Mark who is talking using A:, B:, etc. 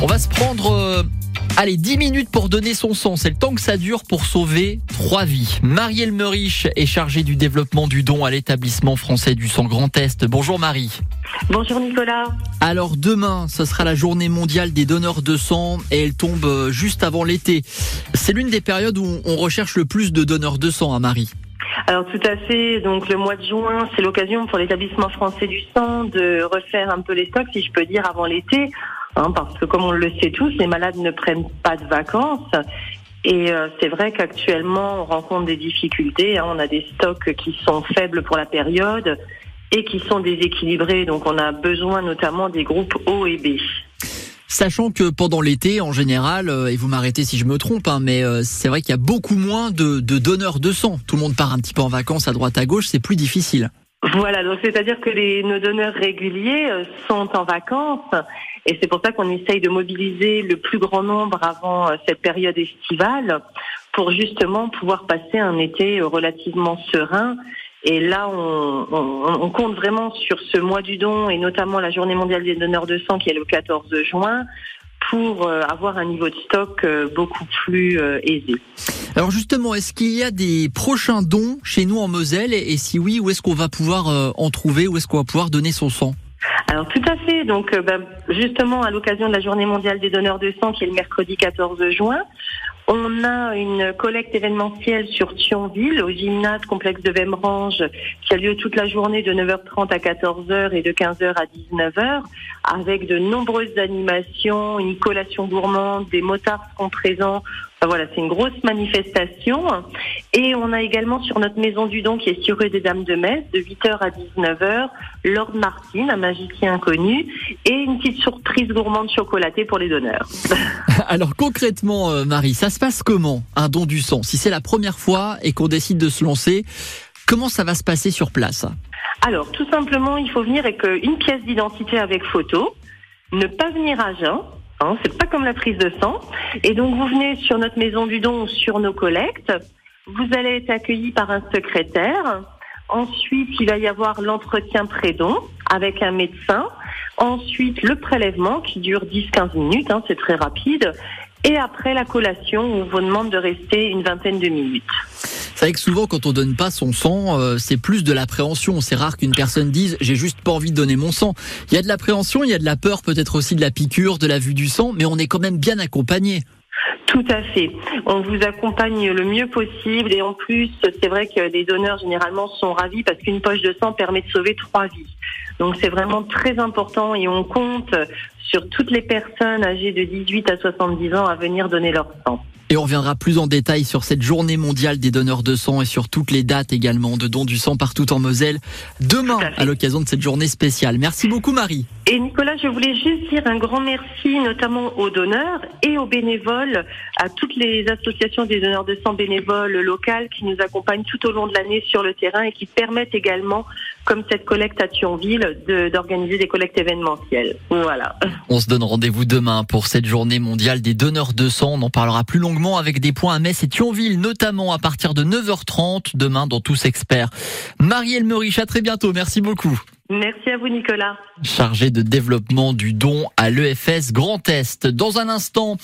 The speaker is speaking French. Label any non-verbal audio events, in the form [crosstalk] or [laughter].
A: On va se prendre euh, allez 10 minutes pour donner son sang. C'est le temps que ça dure pour sauver trois vies. Marielle Meurich est chargée du développement du don à l'établissement français du sang Grand Est. Bonjour Marie.
B: Bonjour Nicolas.
A: Alors demain, ce sera la journée mondiale des donneurs de sang et elle tombe euh, juste avant l'été. C'est l'une des périodes où on recherche le plus de donneurs de sang à Marie.
B: Alors tout à fait. Donc le mois de juin, c'est l'occasion pour l'établissement français du sang de refaire un peu les stocks, si je peux dire, avant l'été. Hein, parce que comme on le sait tous, les malades ne prennent pas de vacances. Et euh, c'est vrai qu'actuellement, on rencontre des difficultés. Hein. on a des stocks qui sont faibles pour la période et qui sont déséquilibrés. Donc on a besoin notamment des groupes O et B.
A: Sachant que pendant l'été, en général, euh, et vous m'arrêtez si je me trompe, hein, mais euh, c'est vrai qu'il y a beaucoup moins de, de donneurs de sang. Tout le monde part un petit peu en vacances à droite à gauche, c'est plus difficile.
B: Voilà, donc c'est-à-dire que les, nos donneurs réguliers euh, sont en vacances et c'est pour ça qu'on essaye de mobiliser le plus grand nombre avant euh, cette période estivale pour justement pouvoir passer un été euh, relativement serein. Et là, on, on, on compte vraiment sur ce mois du don et notamment la journée mondiale des donneurs de sang qui est le 14 juin pour avoir un niveau de stock beaucoup plus aisé.
A: Alors justement, est-ce qu'il y a des prochains dons chez nous en Moselle? Et, si oui, où est-ce qu'on va pouvoir euh, en trouver? Où est-ce qu'on va pouvoir donner son sang?
B: Alors tout à fait. Donc euh, bah, justement à l'occasion de la Journée mondiale des donneurs de sang qui est le mercredi 14 juin, on a une collecte événementielle sur Thionville, au gymnase complexe de Vemrange, qui a lieu toute la journée de 9h30 à 14h et de 15h à 19h, avec de nombreuses animations, une collation gourmande, des motards sont présents. Voilà, c'est une grosse manifestation. Et on a également sur notre maison du don, qui est sur rue des Dames de Metz, de 8h à 19h, Lord Martin, un magicien inconnu, et une petite surprise gourmande chocolatée pour les donneurs. [laughs]
A: Alors concrètement, euh, Marie, ça se passe comment un don du sang? Si c'est la première fois et qu'on décide de se lancer, comment ça va se passer sur place?
B: Alors tout simplement, il faut venir avec euh, une pièce d'identité avec photo, ne pas venir à jeun. Hein, c'est pas comme la prise de sang. Et donc vous venez sur notre maison du don, sur nos collectes. Vous allez être accueilli par un secrétaire. Ensuite, il va y avoir l'entretien pré-don avec un médecin. Ensuite, le prélèvement qui dure 10-15 minutes, hein, c'est très rapide. Et après la collation, on vous demande de rester une vingtaine de minutes.
A: C'est vrai que souvent, quand on donne pas son sang, euh, c'est plus de l'appréhension. C'est rare qu'une personne dise j'ai juste pas envie de donner mon sang. Il y a de l'appréhension, il y a de la peur, peut-être aussi de la piqûre, de la vue du sang, mais on est quand même bien accompagné.
B: Tout à fait. On vous accompagne le mieux possible et en plus, c'est vrai que les donneurs généralement sont ravis parce qu'une poche de sang permet de sauver trois vies. Donc c'est vraiment très important et on compte sur toutes les personnes âgées de 18 à 70 ans à venir donner leur sang.
A: Et on reviendra plus en détail sur cette journée mondiale des donneurs de sang et sur toutes les dates également de dons du sang partout en Moselle demain à, l'occasion de cette journée spéciale. Merci beaucoup Marie.
B: Et Nicolas, je voulais juste dire un grand merci notamment aux donneurs et aux bénévoles, à toutes les associations des donneurs de sang bénévoles locales qui nous accompagnent tout au long de l'année sur le terrain et qui permettent également, comme cette collecte à Thionville, d'organiser des collectes événementielles. Voilà.
A: On se donne rendez-vous demain pour cette journée mondiale des donneurs de sang. On en parlera plus longuement avec des points à Metz et Thionville, notamment à partir de 9h30 demain dans Tous Experts. Marielle Meurich, à très bientôt. Merci beaucoup.
B: Merci à vous Nicolas.
A: Chargé de développement du don à l'EFS Grand Est. Dans un instant,